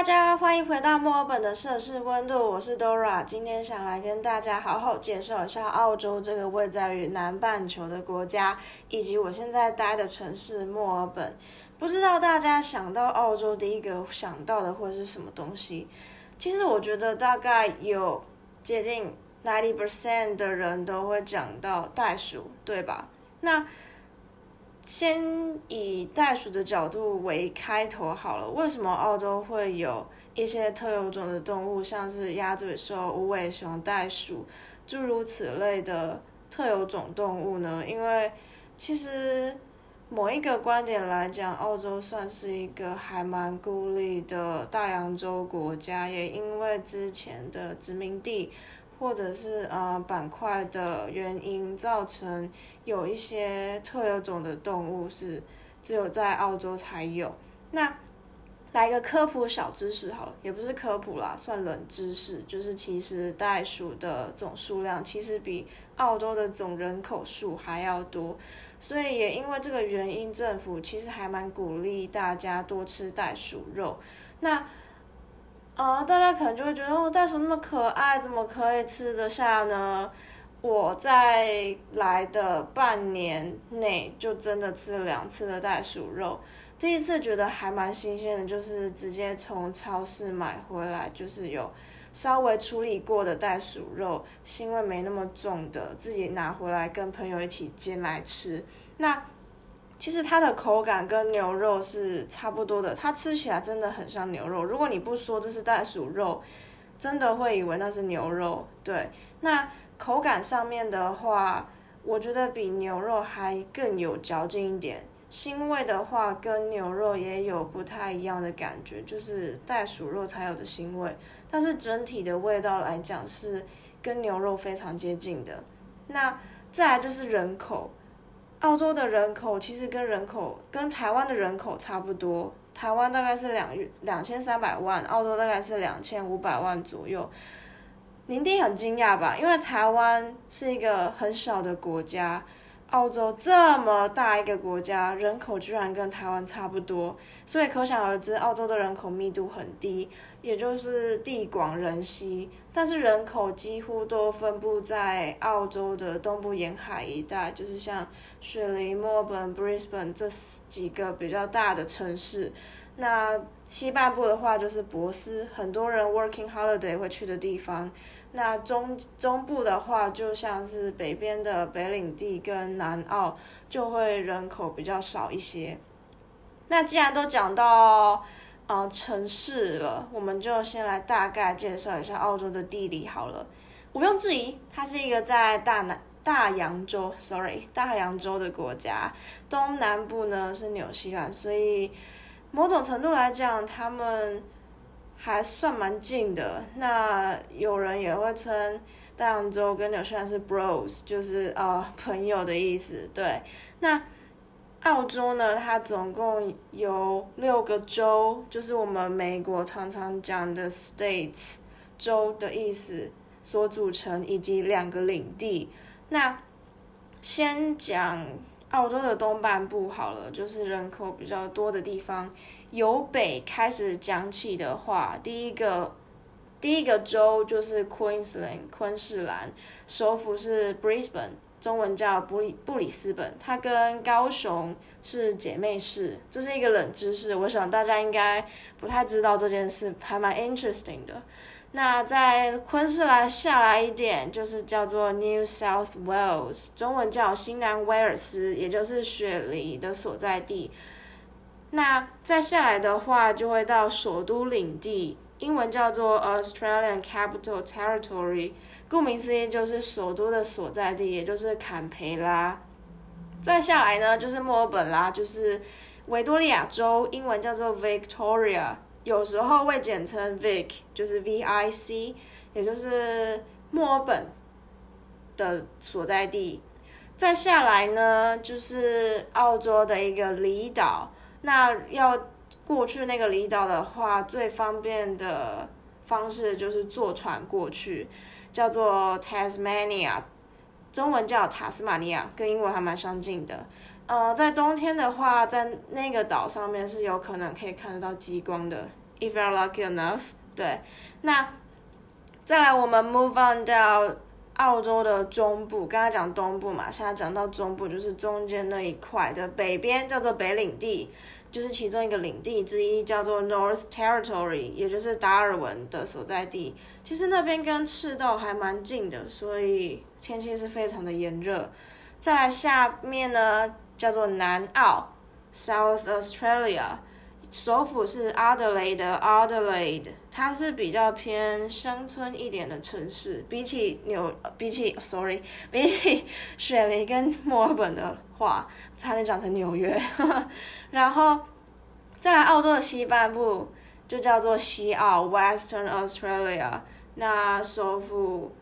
大家，欢迎回到墨尔本的摄氏温度，我是 Dora。今天想来跟大家好好介绍一下澳洲这个位在于南半球的国家，以及我现在待的城市墨尔本。不知道大家想到澳洲第一个想到的会是什么东西？其实我觉得大概有接近 ninety percent 的人都会讲到袋鼠，对吧？那先以袋鼠的角度为开头好了。为什么澳洲会有一些特有种的动物，像是鸭嘴兽、无尾熊、袋鼠，诸如此类的特有种动物呢？因为其实某一个观点来讲，澳洲算是一个还蛮孤立的大洋洲国家，也因为之前的殖民地。或者是呃板块的原因，造成有一些特有种的动物是只有在澳洲才有。那来个科普小知识好了，也不是科普啦，算冷知识，就是其实袋鼠的总数量其实比澳洲的总人口数还要多，所以也因为这个原因，政府其实还蛮鼓励大家多吃袋鼠肉。那啊，大家可能就会觉得哦，袋鼠那么可爱，怎么可以吃得下呢？我在来的半年内就真的吃了两次的袋鼠肉。第一次觉得还蛮新鲜的，就是直接从超市买回来，就是有稍微处理过的袋鼠肉，腥味没那么重的，自己拿回来跟朋友一起煎来吃。那其实它的口感跟牛肉是差不多的，它吃起来真的很像牛肉。如果你不说这是袋鼠肉，真的会以为那是牛肉。对，那口感上面的话，我觉得比牛肉还更有嚼劲一点。腥味的话，跟牛肉也有不太一样的感觉，就是袋鼠肉才有的腥味。但是整体的味道来讲，是跟牛肉非常接近的。那再来就是人口。澳洲的人口其实跟人口跟台湾的人口差不多，台湾大概是两两千三百万，澳洲大概是两千五百万左右。林地很惊讶吧？因为台湾是一个很小的国家。澳洲这么大一个国家，人口居然跟台湾差不多，所以可想而知，澳洲的人口密度很低，也就是地广人稀。但是人口几乎都分布在澳洲的东部沿海一带，就是像雪梨、墨尔本、Brisbane 这几个比较大的城市。那西半部的话就是博斯，很多人 working holiday 会去的地方。那中中部的话，就像是北边的北领地跟南澳，就会人口比较少一些。那既然都讲到呃城市了，我们就先来大概介绍一下澳洲的地理好了。毋庸置疑，它是一个在大南大洋洲，sorry，大洋洲的国家。东南部呢是纽西兰，所以某种程度来讲，他们。还算蛮近的，那有人也会称大洋洲跟纽西兰是 brothers，就是呃朋友的意思。对，那澳洲呢，它总共有六个州，就是我们美国常常讲的 states 州的意思所组成，以及两个领地。那先讲澳洲的东半部好了，就是人口比较多的地方。由北开始讲起的话，第一个第一个州就是 Queensland 昆士兰，首府是 Brisbane，中文叫布里布里斯本，它跟高雄是姐妹市，这是一个冷知识，我想大家应该不太知道这件事，还蛮 interesting 的。那在昆士兰下来一点，就是叫做 New South Wales，中文叫新南威尔斯，也就是雪梨的所在地。那再下来的话，就会到首都领地，英文叫做 Australian Capital Territory，顾名思义就是首都的所在地，也就是坎培拉。再下来呢，就是墨尔本啦，就是维多利亚州，英文叫做 Victoria，有时候会简称 Vic，就是 V I C，也就是墨尔本的所在地。再下来呢，就是澳洲的一个离岛。那要过去那个离岛的话，最方便的方式就是坐船过去，叫做 Tasmania，中文叫塔斯马尼亚，跟英文还蛮相近的。呃，在冬天的话，在那个岛上面是有可能可以看得到极光的，if you're lucky enough。对，那再来我们 move on 到澳洲的中部，刚才讲东部嘛，现在讲到中部，就是中间那一块的北边叫做北领地，就是其中一个领地之一叫做 North Territory，也就是达尔文的所在地。其实那边跟赤道还蛮近的，所以天气是非常的炎热。再来下面呢，叫做南澳 South Australia。首府是阿德雷德，Adelaide，它是比较偏乡村一点的城市，比起纽，比起，sorry，比起雪梨跟墨尔本的话，差点讲成纽约。然后再来澳洲的西半部，就叫做西澳，Western Australia。那首府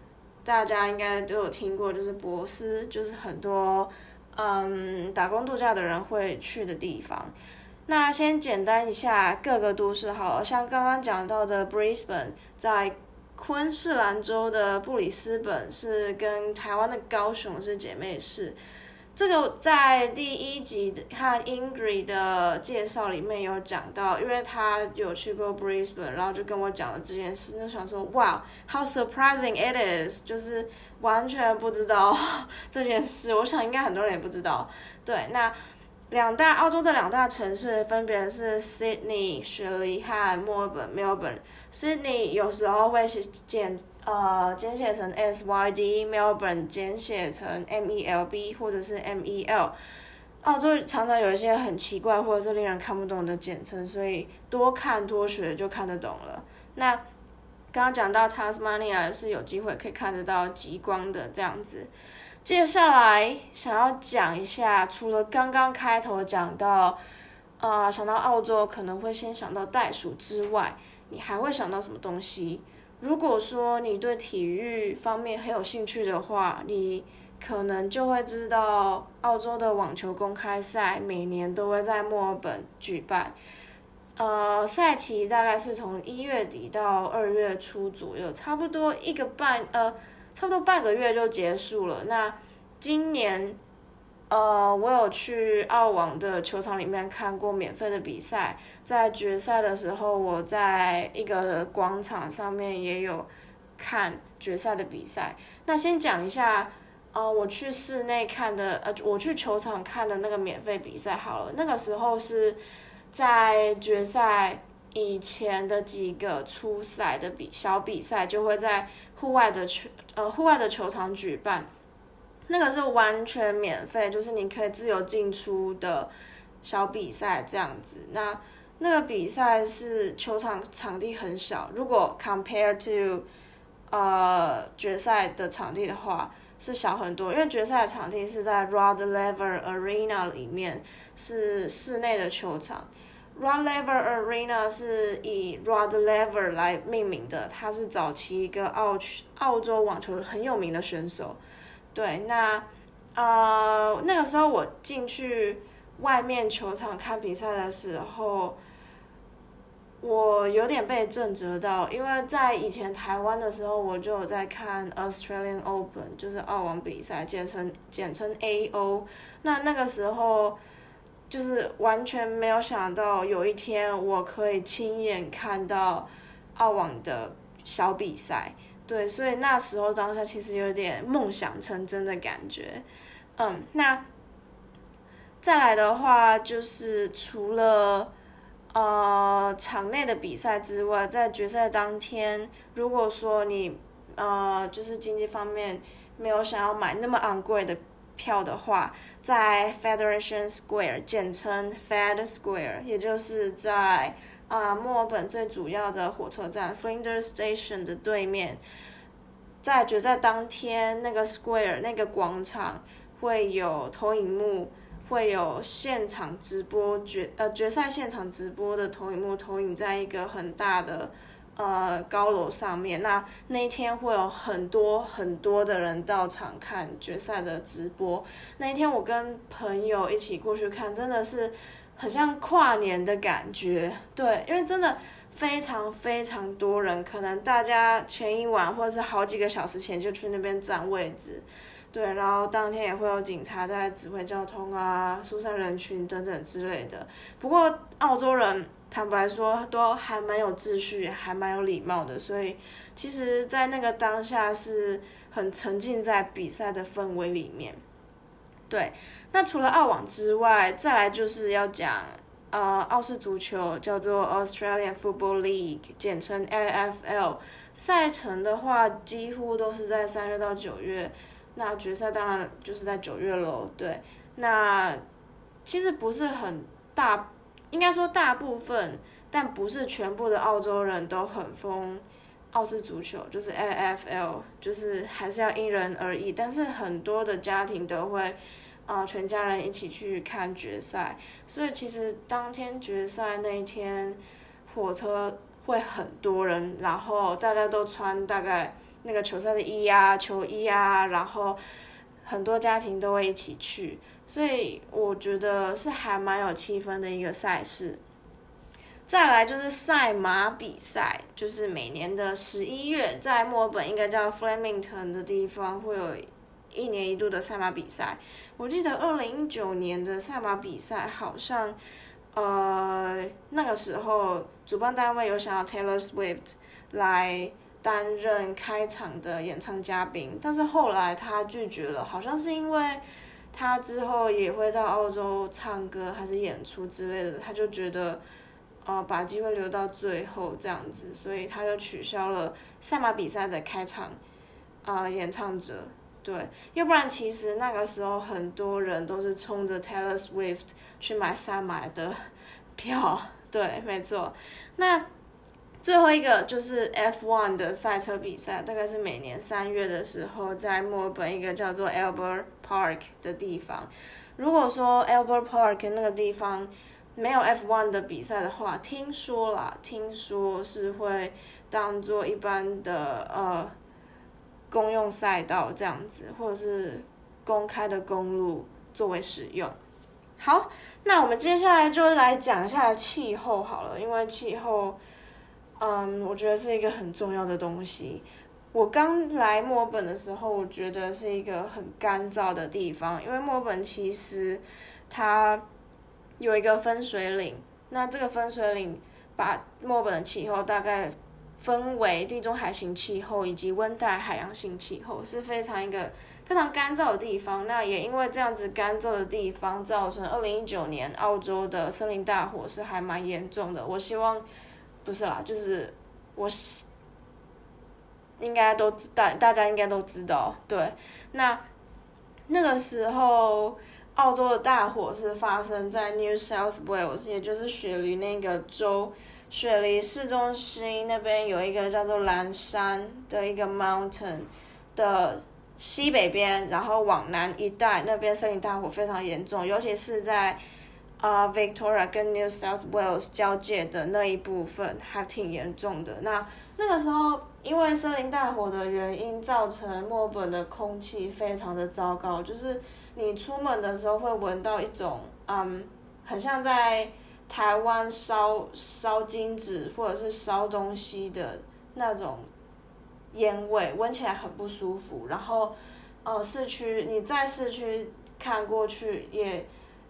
大家应该都有听过，就是博斯，就是很多嗯打工度假的人会去的地方。那先简单一下各个都市好了，像刚刚讲到的 Brisbane，在昆士兰州的布里斯本是跟台湾的高雄是姐妹市。这个在第一集和 Ingrid 的介绍里面有讲到，因为他有去过 Brisbane，然后就跟我讲了这件事，就想说哇，how surprising it is，就是完全不知道 这件事，我想应该很多人也不知道。对，那。两大澳洲的两大城市分别是 Sydney 雪梨和墨尔本 Melbourne。Sydney 有时候会简呃简写成 SYD，Melbourne 简写成 MELB 或者是 MEL。澳洲常常有一些很奇怪或者是令人看不懂的简称，所以多看多学就看得懂了。那刚刚讲到 Tasmania 是有机会可以看得到极光的这样子。接下来想要讲一下，除了刚刚开头讲到，呃，想到澳洲可能会先想到袋鼠之外，你还会想到什么东西？如果说你对体育方面很有兴趣的话，你可能就会知道，澳洲的网球公开赛每年都会在墨尔本举办，呃，赛期大概是从一月底到二月初左右，差不多一个半呃。差不多半个月就结束了。那今年，呃，我有去澳网的球场里面看过免费的比赛。在决赛的时候，我在一个广场上面也有看决赛的比赛。那先讲一下，呃，我去室内看的，呃，我去球场看的那个免费比赛好了。那个时候是在决赛。以前的几个初赛的比小比赛就会在户外的球呃户外的球场举办，那个是完全免费，就是你可以自由进出的小比赛这样子。那那个比赛是球场场地很小，如果 compare to 呃决赛的场地的话是小很多，因为决赛的场地是在 Rod Laver Arena 里面，是室内的球场。Rod Laver Arena 是以 Rod Laver 来命名的，他是早期一个澳澳洲网球很有名的选手。对，那呃那个时候我进去外面球场看比赛的时候，我有点被震折到，因为在以前台湾的时候，我就有在看 Australian Open，就是澳网比赛，简称简称 AO。那那个时候。就是完全没有想到有一天我可以亲眼看到澳网的小比赛，对，所以那时候当下其实有点梦想成真的感觉，嗯，那再来的话就是除了呃场内的比赛之外，在决赛当天，如果说你呃就是经济方面没有想要买那么昂贵的。票的话，在 Federation Square，简称 Fed Square，也就是在啊墨尔本最主要的火车站 Flinders Station 的对面，在决赛当天，那个 Square 那个广场会有投影幕，会有现场直播决呃决赛现场直播的投影幕投影在一个很大的。呃，高楼上面，那那一天会有很多很多的人到场看决赛的直播。那一天我跟朋友一起过去看，真的是很像跨年的感觉。对，因为真的非常非常多人，可能大家前一晚或者是好几个小时前就去那边占位置。对，然后当天也会有警察在指挥交通啊、疏散人群等等之类的。不过澳洲人坦白说都还蛮有秩序，还蛮有礼貌的，所以其实，在那个当下是很沉浸在比赛的氛围里面。对，那除了澳网之外，再来就是要讲呃澳式足球，叫做 Australian Football League，简称 AFL。赛程的话，几乎都是在三月到九月。那决赛当然就是在九月喽。对，那其实不是很大，应该说大部分，但不是全部的澳洲人都很疯澳式足球，就是 AFL，就是还是要因人而异。但是很多的家庭都会，啊，全家人一起去看决赛。所以其实当天决赛那一天，火车。会很多人，然后大家都穿大概那个球赛的衣啊、球衣啊，然后很多家庭都会一起去，所以我觉得是还蛮有气氛的一个赛事。再来就是赛马比赛，就是每年的十一月，在墨尔本应该叫 Flemington 的地方会有一年一度的赛马比赛。我记得二零一九年的赛马比赛好像。呃，那个时候主办单位有想要 Taylor Swift 来担任开场的演唱嘉宾，但是后来他拒绝了，好像是因为他之后也会到澳洲唱歌还是演出之类的，他就觉得呃把机会留到最后这样子，所以他就取消了赛马比赛的开场啊演唱者。对，要不然其实那个时候很多人都是冲着 Taylor Swift 去买赛马的票。对，没错。那最后一个就是 F1 的赛车比赛，大概是每年三月的时候在墨尔本一个叫做 Albert Park 的地方。如果说 Albert Park 那个地方没有 F1 的比赛的话，听说啦，听说是会当做一般的呃。公用赛道这样子，或者是公开的公路作为使用。好，那我们接下来就来讲一下气候好了，因为气候，嗯，我觉得是一个很重要的东西。我刚来墨尔本的时候，我觉得是一个很干燥的地方，因为墨尔本其实它有一个分水岭，那这个分水岭把墨尔本的气候大概。分为地中海型气候以及温带海洋性气候，是非常一个非常干燥的地方。那也因为这样子干燥的地方，造成二零一九年澳洲的森林大火是还蛮严重的。我希望不是啦，就是我应该都知大大家应该都知道，对。那那个时候，澳洲的大火是发生在 New South Wales，也就是雪梨那个州。雪梨市中心那边有一个叫做蓝山的一个 mountain 的西北边，然后往南一带那边森林大火非常严重，尤其是在啊 Victoria 跟 New South Wales 交界的那一部分还挺严重的。那那个时候因为森林大火的原因，造成墨尔本的空气非常的糟糕，就是你出门的时候会闻到一种嗯，很像在。台湾烧烧金纸或者是烧东西的那种烟味，闻起来很不舒服。然后，呃，市区你在市区看过去，也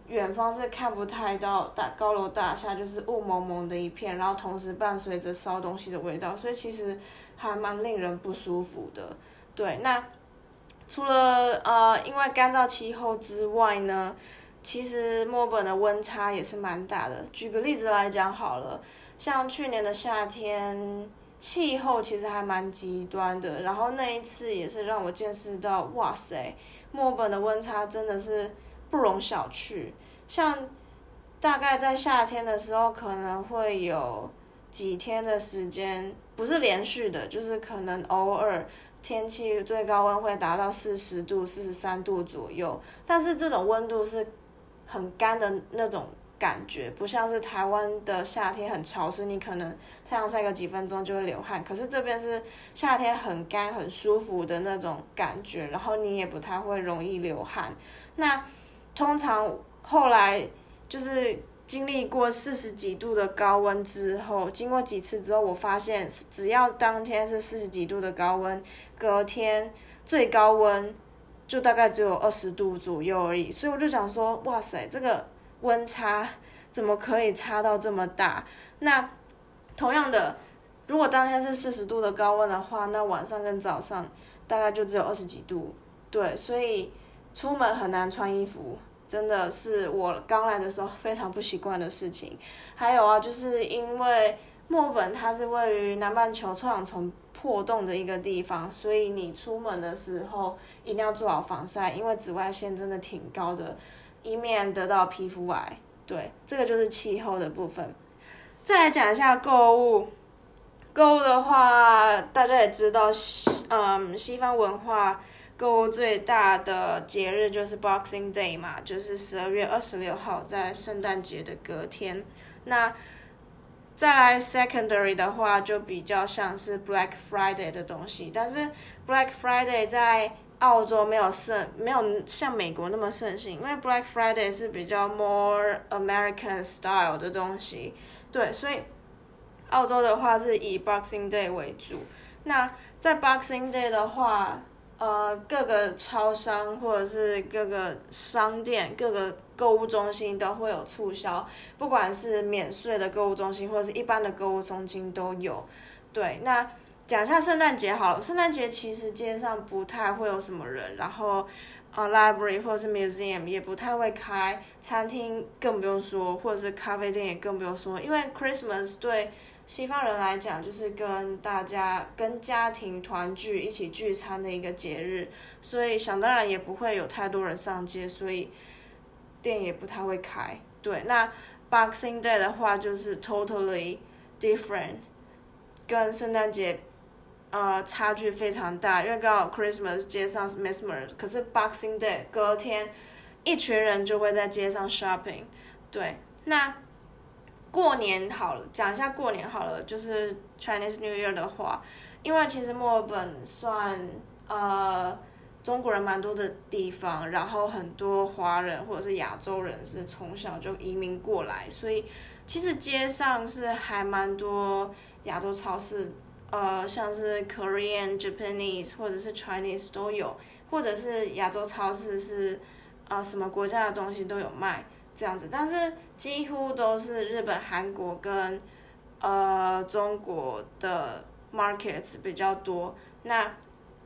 远方是看不太到大高楼大厦，就是雾蒙蒙的一片，然后同时伴随着烧东西的味道，所以其实还蛮令人不舒服的。对，那除了呃因为干燥气候之外呢？其实墨本的温差也是蛮大的。举个例子来讲好了，像去年的夏天，气候其实还蛮极端的。然后那一次也是让我见识到，哇塞，墨本的温差真的是不容小觑。像大概在夏天的时候，可能会有几天的时间不是连续的，就是可能偶尔天气最高温会达到四十度、四十三度左右。但是这种温度是。很干的那种感觉，不像是台湾的夏天很潮湿，你可能太阳晒个几分钟就会流汗。可是这边是夏天很干很舒服的那种感觉，然后你也不太会容易流汗。那通常后来就是经历过四十几度的高温之后，经过几次之后，我发现只要当天是四十几度的高温，隔天最高温。就大概只有二十度左右而已，所以我就想说，哇塞，这个温差怎么可以差到这么大？那同样的，如果当天是四十度的高温的话，那晚上跟早上大概就只有二十几度，对，所以出门很难穿衣服。真的是我刚来的时候非常不习惯的事情。还有啊，就是因为墨本它是位于南半球臭氧层破洞的一个地方，所以你出门的时候一定要做好防晒，因为紫外线真的挺高的，以免得到皮肤癌。对，这个就是气候的部分。再来讲一下购物。购物的话，大家也知道，嗯，西方文化。购物最大的节日就是 Boxing Day 嘛，就是十二月二十六号，在圣诞节的隔天。那再来 Secondary 的话，就比较像是 Black Friday 的东西，但是 Black Friday 在澳洲没有盛，没有像美国那么盛行，因为 Black Friday 是比较 more American style 的东西，对，所以澳洲的话是以 Boxing Day 为主。那在 Boxing Day 的话，呃，各个超商或者是各个商店、各个购物中心都会有促销，不管是免税的购物中心或者是一般的购物中心都有。对，那讲一下圣诞节好了。圣诞节其实街上不太会有什么人，然后呃，library 或者是 museum 也不太会开，餐厅更不用说，或者是咖啡店也更不用说，因为 Christmas 对。西方人来讲，就是跟大家、跟家庭团聚、一起聚餐的一个节日，所以想当然也不会有太多人上街，所以店也不太会开。对，那 Boxing Day 的话就是 totally different，跟圣诞节呃差距非常大，因为刚好 Christmas 街上是 Mesmer，可是 Boxing Day 隔天一群人就会在街上 shopping。对，那。过年好了，讲一下过年好了，就是 Chinese New Year 的话，因为其实墨尔本算呃中国人蛮多的地方，然后很多华人或者是亚洲人是从小就移民过来，所以其实街上是还蛮多亚洲超市，呃像是 Korean、Japanese 或者是 Chinese 都有，或者是亚洲超市是啊什么国家的东西都有卖。这样子，但是几乎都是日本、韩国跟呃中国的 markets 比较多。那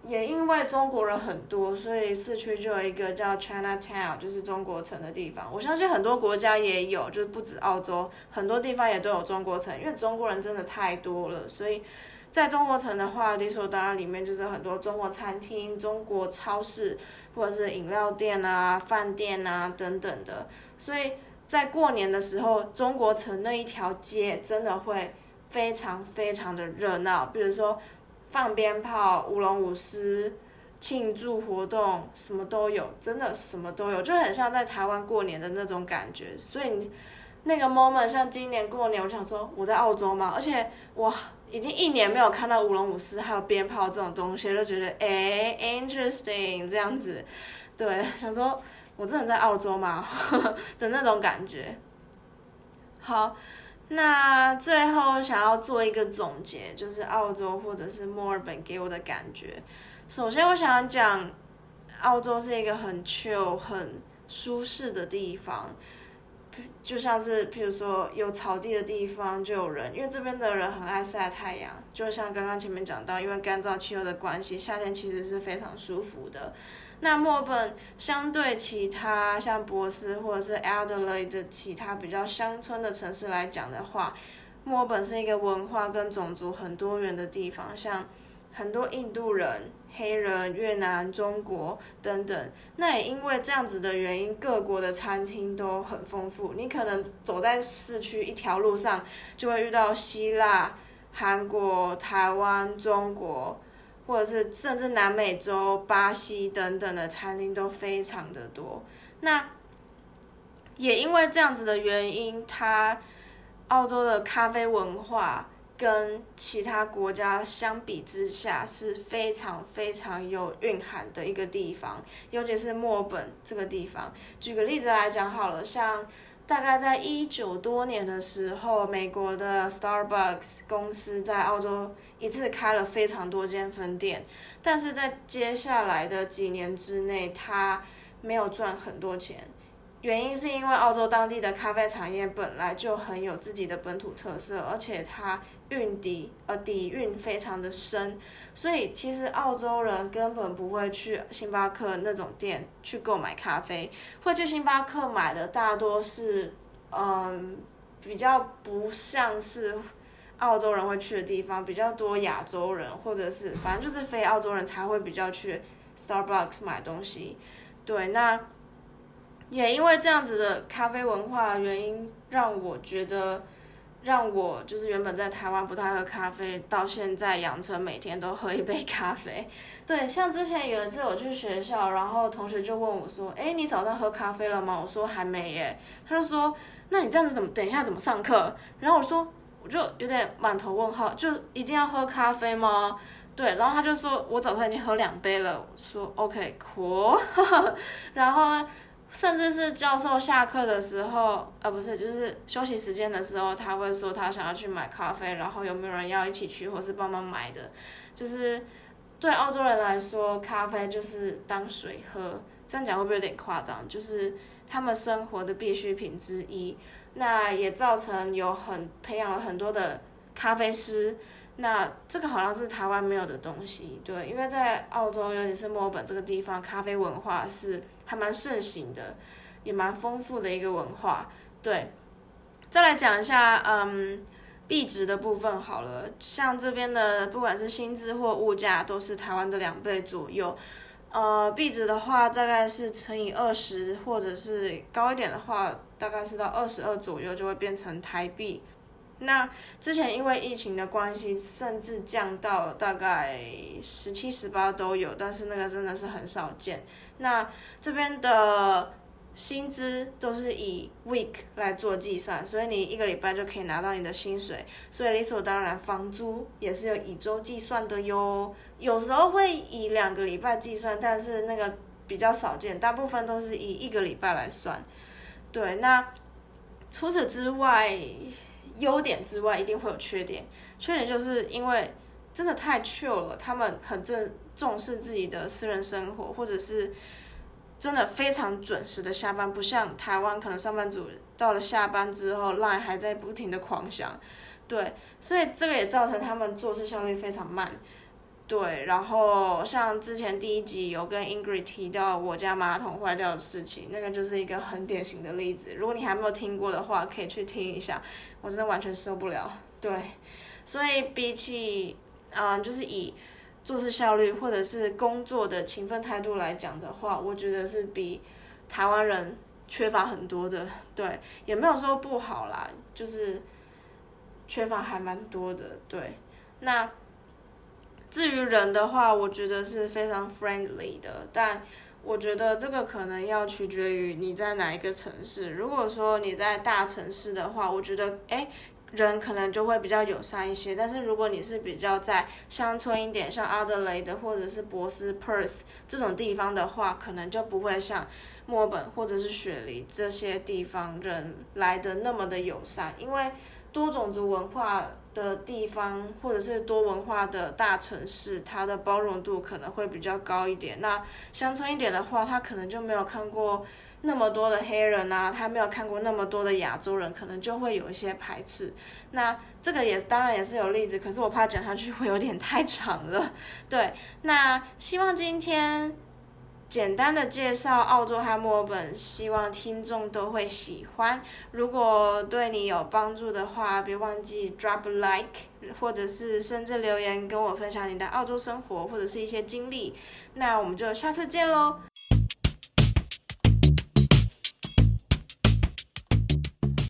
也因为中国人很多，所以市区就有一个叫 China Town，就是中国城的地方。我相信很多国家也有，就是不止澳洲，很多地方也都有中国城。因为中国人真的太多了，所以在中国城的话，理所当然里面就是很多中国餐厅、中国超市或者是饮料店啊、饭店啊等等的。所以在过年的时候，中国城那一条街真的会非常非常的热闹。比如说放鞭炮、舞龙舞狮、庆祝活动，什么都有，真的什么都有，就很像在台湾过年的那种感觉。所以那个 moment 像今年过年，我想说我在澳洲嘛，而且我已经一年没有看到舞龙舞狮还有鞭炮这种东西，就觉得哎，interesting 这样子，对，想说。我真的在澳洲吗？的那种感觉。好，那最后想要做一个总结，就是澳洲或者是墨尔本给我的感觉。首先，我想讲，澳洲是一个很 chill、很舒适的地方，就像是譬如说有草地的地方就有人，因为这边的人很爱晒太阳。就像刚刚前面讲到，因为干燥气候的关系，夏天其实是非常舒服的。那墨尔本相对其他像博斯或者是 Adelaide 的其他比较乡村的城市来讲的话，墨尔本是一个文化跟种族很多元的地方，像很多印度人、黑人、越南、中国等等。那也因为这样子的原因，各国的餐厅都很丰富。你可能走在市区一条路上，就会遇到希腊、韩国、台湾、中国。或者是甚至南美洲、巴西等等的餐厅都非常的多。那也因为这样子的原因，它澳洲的咖啡文化跟其他国家相比之下是非常非常有蕴含的一个地方，尤其是墨尔本这个地方。举个例子来讲好了，像。大概在一九多年的时候，美国的 Starbucks 公司在澳洲一次开了非常多间分店，但是在接下来的几年之内，它没有赚很多钱。原因是因为澳洲当地的咖啡产业本来就很有自己的本土特色，而且它运底呃底蕴非常的深，所以其实澳洲人根本不会去星巴克那种店去购买咖啡，会去星巴克买的大多是嗯比较不像是澳洲人会去的地方，比较多亚洲人或者是反正就是非澳洲人才会比较去 Starbucks 买东西，对那。也因为这样子的咖啡文化原因，让我觉得，让我就是原本在台湾不太喝咖啡，到现在养成每天都喝一杯咖啡。对，像之前有一次我去学校，然后同学就问我说：“哎，你早上喝咖啡了吗？”我说：“还没耶。”他就说：“那你这样子怎么等一下怎么上课？”然后我说：“我就有点满头问号，就一定要喝咖啡吗？”对，然后他就说：“我早上已经喝两杯了。”我说：“OK，cool。” 然后。甚至是教授下课的时候，呃，不是，就是休息时间的时候，他会说他想要去买咖啡，然后有没有人要一起去，或是帮忙买的。就是对澳洲人来说，咖啡就是当水喝，这样讲会不会有点夸张？就是他们生活的必需品之一。那也造成有很培养了很多的咖啡师。那这个好像是台湾没有的东西，对，因为在澳洲，尤其是墨尔本这个地方，咖啡文化是。还蛮盛行的，也蛮丰富的一个文化。对，再来讲一下，嗯，币值的部分好了。像这边的，不管是薪资或物价，都是台湾的两倍左右。呃，币值的话，大概是乘以二十，或者是高一点的话，大概是到二十二左右，就会变成台币。那之前因为疫情的关系，甚至降到大概十七、十八都有，但是那个真的是很少见。那这边的薪资都是以 week 来做计算，所以你一个礼拜就可以拿到你的薪水，所以理所当然房租也是有以周计算的哟。有时候会以两个礼拜计算，但是那个比较少见，大部分都是以一个礼拜来算。对，那除此之外。优点之外，一定会有缺点。缺点就是因为真的太 chill 了，他们很正重视自己的私人生活，或者是真的非常准时的下班，不像台湾可能上班族到了下班之后赖还在不停的狂想，对，所以这个也造成他们做事效率非常慢。对，然后像之前第一集有跟 Ingrid 提到我家马桶坏掉的事情，那个就是一个很典型的例子。如果你还没有听过的话，可以去听一下。我真的完全受不了。对，所以比起嗯，就是以做事效率或者是工作的勤奋态度来讲的话，我觉得是比台湾人缺乏很多的。对，也没有说不好啦，就是缺乏还蛮多的。对，那。至于人的话，我觉得是非常 friendly 的，但我觉得这个可能要取决于你在哪一个城市。如果说你在大城市的话，我觉得哎，人可能就会比较友善一些。但是如果你是比较在乡村一点，像阿德雷德或者是博斯 Perth 这种地方的话，可能就不会像墨本或者是雪梨这些地方人来的那么的友善，因为多种族文化。的地方或者是多文化的大城市，它的包容度可能会比较高一点。那乡村一点的话，他可能就没有看过那么多的黑人啊，他没有看过那么多的亚洲人，可能就会有一些排斥。那这个也当然也是有例子，可是我怕讲下去会有点太长了。对，那希望今天。简单的介绍澳洲和墨尔本，希望听众都会喜欢。如果对你有帮助的话，别忘记 drop like，或者是甚至留言跟我分享你的澳洲生活或者是一些经历。那我们就下次见喽。